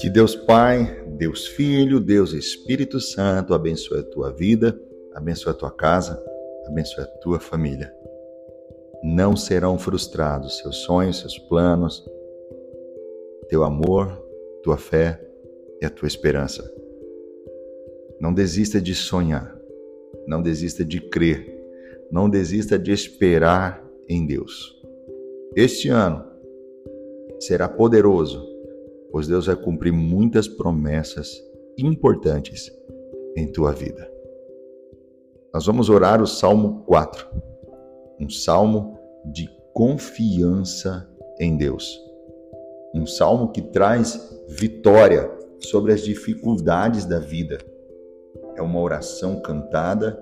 Que Deus Pai, Deus Filho, Deus Espírito Santo abençoe a tua vida, abençoe a tua casa, abençoe a tua família. Não serão frustrados seus sonhos, seus planos, teu amor, tua fé e a tua esperança. Não desista de sonhar, não desista de crer, não desista de esperar em Deus. Este ano será poderoso pois Deus vai cumprir muitas promessas importantes em tua vida. Nós vamos orar o Salmo 4, um salmo de confiança em Deus. Um salmo que traz vitória sobre as dificuldades da vida. É uma oração cantada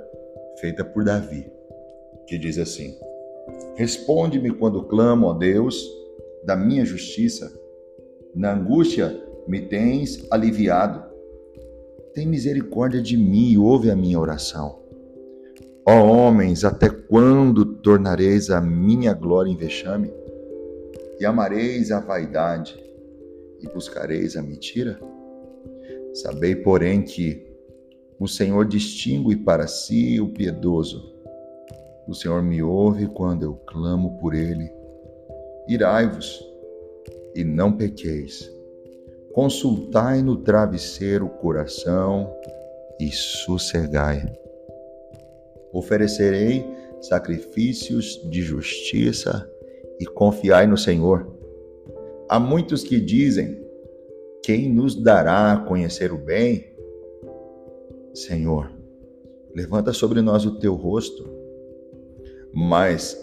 feita por Davi, que diz assim: Responde-me quando clamo, ó Deus, da minha justiça na angústia me tens aliviado. Tem misericórdia de mim e ouve a minha oração. Ó homens, até quando tornareis a minha glória em vexame? E amareis a vaidade e buscareis a mentira? Sabei, porém, que o Senhor distingue para si o piedoso. O Senhor me ouve quando eu clamo por ele. Irai-vos e não pequeis. Consultai no travesseiro o coração e sossegai. Oferecerei sacrifícios de justiça e confiai no Senhor. Há muitos que dizem: Quem nos dará a conhecer o bem? Senhor, levanta sobre nós o teu rosto. Mas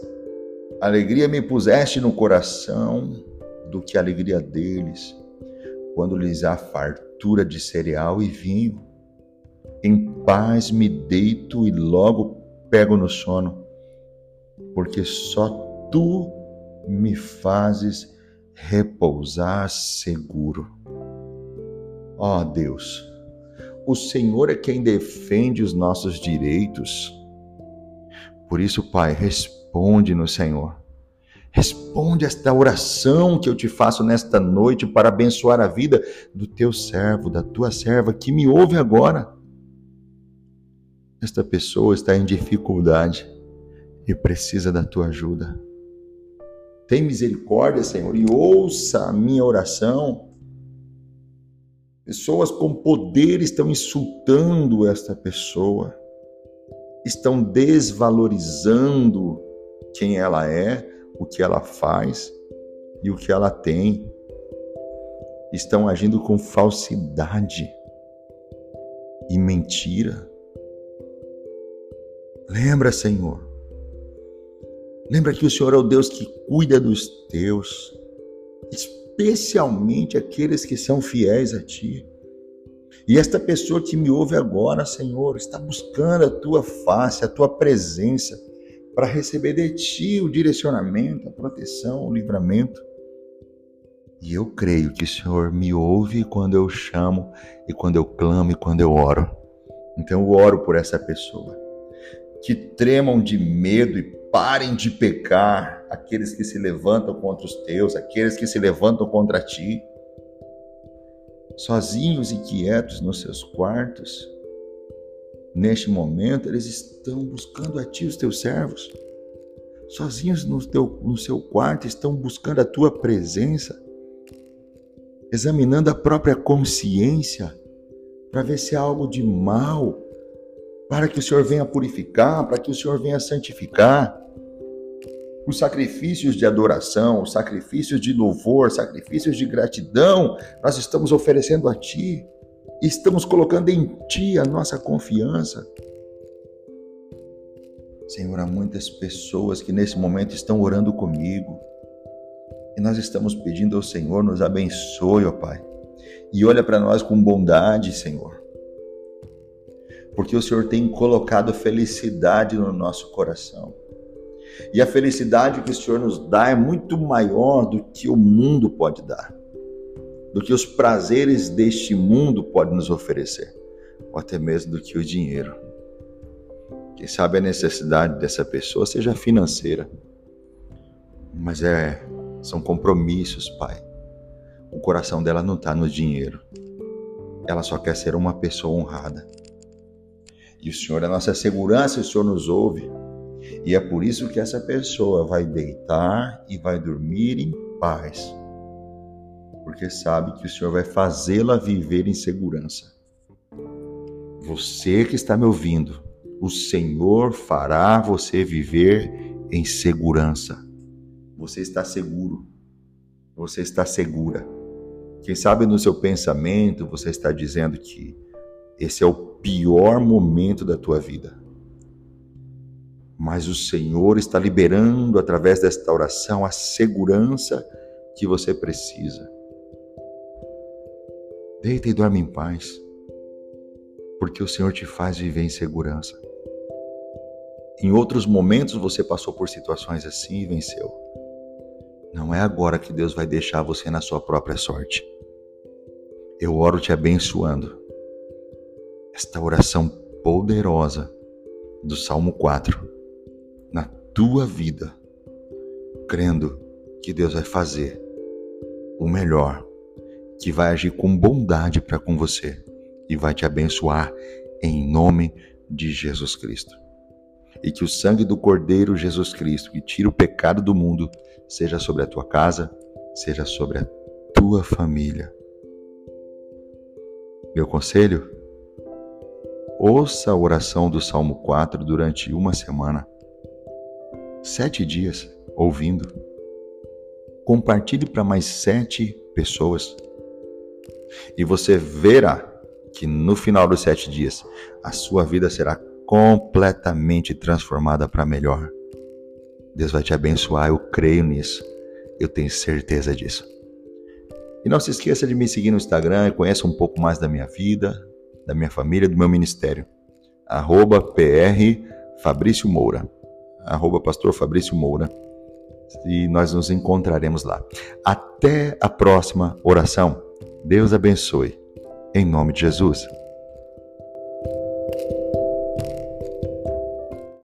alegria me puseste no coração do que a alegria deles, quando lhes há fartura de cereal e vinho. Em paz me deito e logo pego no sono, porque só tu me fazes repousar seguro. Ó oh Deus, o Senhor é quem defende os nossos direitos. Por isso, Pai, responde no Senhor Responde esta oração que eu te faço nesta noite para abençoar a vida do teu servo, da tua serva que me ouve agora. Esta pessoa está em dificuldade e precisa da tua ajuda. Tem misericórdia, Senhor, e ouça a minha oração. Pessoas com poder estão insultando esta pessoa, estão desvalorizando quem ela é, o que ela faz e o que ela tem. Estão agindo com falsidade e mentira. Lembra, Senhor. Lembra que o Senhor é o Deus que cuida dos teus, especialmente aqueles que são fiéis a Ti. E esta pessoa que me ouve agora, Senhor, está buscando a Tua face, a Tua presença para receber de ti o direcionamento, a proteção, o livramento. E eu creio que o Senhor me ouve quando eu chamo e quando eu clamo e quando eu oro. Então eu oro por essa pessoa. Que tremam de medo e parem de pecar aqueles que se levantam contra os teus, aqueles que se levantam contra ti. Sozinhos e quietos nos seus quartos, Neste momento, eles estão buscando a ti, os teus servos. Sozinhos no, teu, no seu quarto, estão buscando a tua presença, examinando a própria consciência, para ver se há algo de mal, para que o Senhor venha purificar, para que o Senhor venha santificar. Os sacrifícios de adoração, os sacrifícios de louvor, sacrifícios de gratidão, nós estamos oferecendo a Ti estamos colocando em Ti a nossa confiança. Senhor, há muitas pessoas que nesse momento estão orando comigo. E nós estamos pedindo ao Senhor, nos abençoe, ó Pai. E olha para nós com bondade, Senhor. Porque o Senhor tem colocado felicidade no nosso coração. E a felicidade que o Senhor nos dá é muito maior do que o mundo pode dar do que os prazeres deste mundo podem nos oferecer, ou até mesmo do que o dinheiro. Quem sabe a necessidade dessa pessoa seja financeira, Mas é, são compromissos, Pai. O coração dela não está no dinheiro. Ela só quer ser uma pessoa honrada. E o Senhor é a nossa segurança, o Senhor nos ouve. E é por isso que essa pessoa vai deitar e vai dormir em paz. Porque sabe que o Senhor vai fazê-la viver em segurança. Você que está me ouvindo, o Senhor fará você viver em segurança. Você está seguro. Você está segura. Quem sabe no seu pensamento você está dizendo que esse é o pior momento da tua vida. Mas o Senhor está liberando através desta oração a segurança que você precisa. Deita e dorme em paz, porque o Senhor te faz viver em segurança. Em outros momentos você passou por situações assim e venceu. Não é agora que Deus vai deixar você na sua própria sorte. Eu oro te abençoando. Esta oração poderosa do Salmo 4 na tua vida, crendo que Deus vai fazer o melhor, que vai agir com bondade para com você e vai te abençoar em nome de Jesus Cristo e que o sangue do Cordeiro Jesus Cristo, que tira o pecado do mundo, seja sobre a tua casa, seja sobre a tua família. Meu conselho? Ouça a oração do Salmo 4 durante uma semana. Sete dias ouvindo. Compartilhe para mais sete pessoas. E você verá que no final dos sete dias a sua vida será completamente transformada para melhor. Deus vai te abençoar, eu creio nisso. Eu tenho certeza disso. E não se esqueça de me seguir no Instagram e conheça um pouco mais da minha vida, da minha família, do meu ministério. Arroba PR Fabrício Moura. Arroba Pastor Fabrício Moura. E nós nos encontraremos lá. Até a próxima oração. Deus abençoe. Em nome de Jesus.